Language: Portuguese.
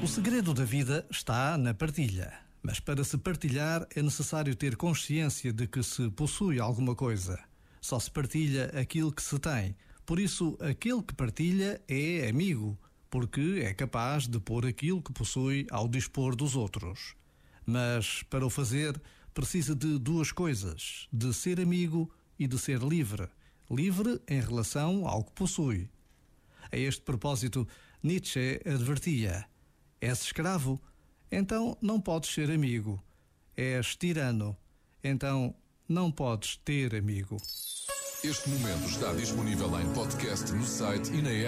O segredo da vida está na partilha. Mas para se partilhar é necessário ter consciência de que se possui alguma coisa. Só se partilha aquilo que se tem. Por isso, aquele que partilha é amigo, porque é capaz de pôr aquilo que possui ao dispor dos outros. Mas, para o fazer, precisa de duas coisas: de ser amigo e de ser livre. Livre em relação ao que possui. A este propósito, Nietzsche advertia És escravo? Então não podes ser amigo. És tirano? Então não podes ter amigo. Este momento está disponível em podcast no site e na app.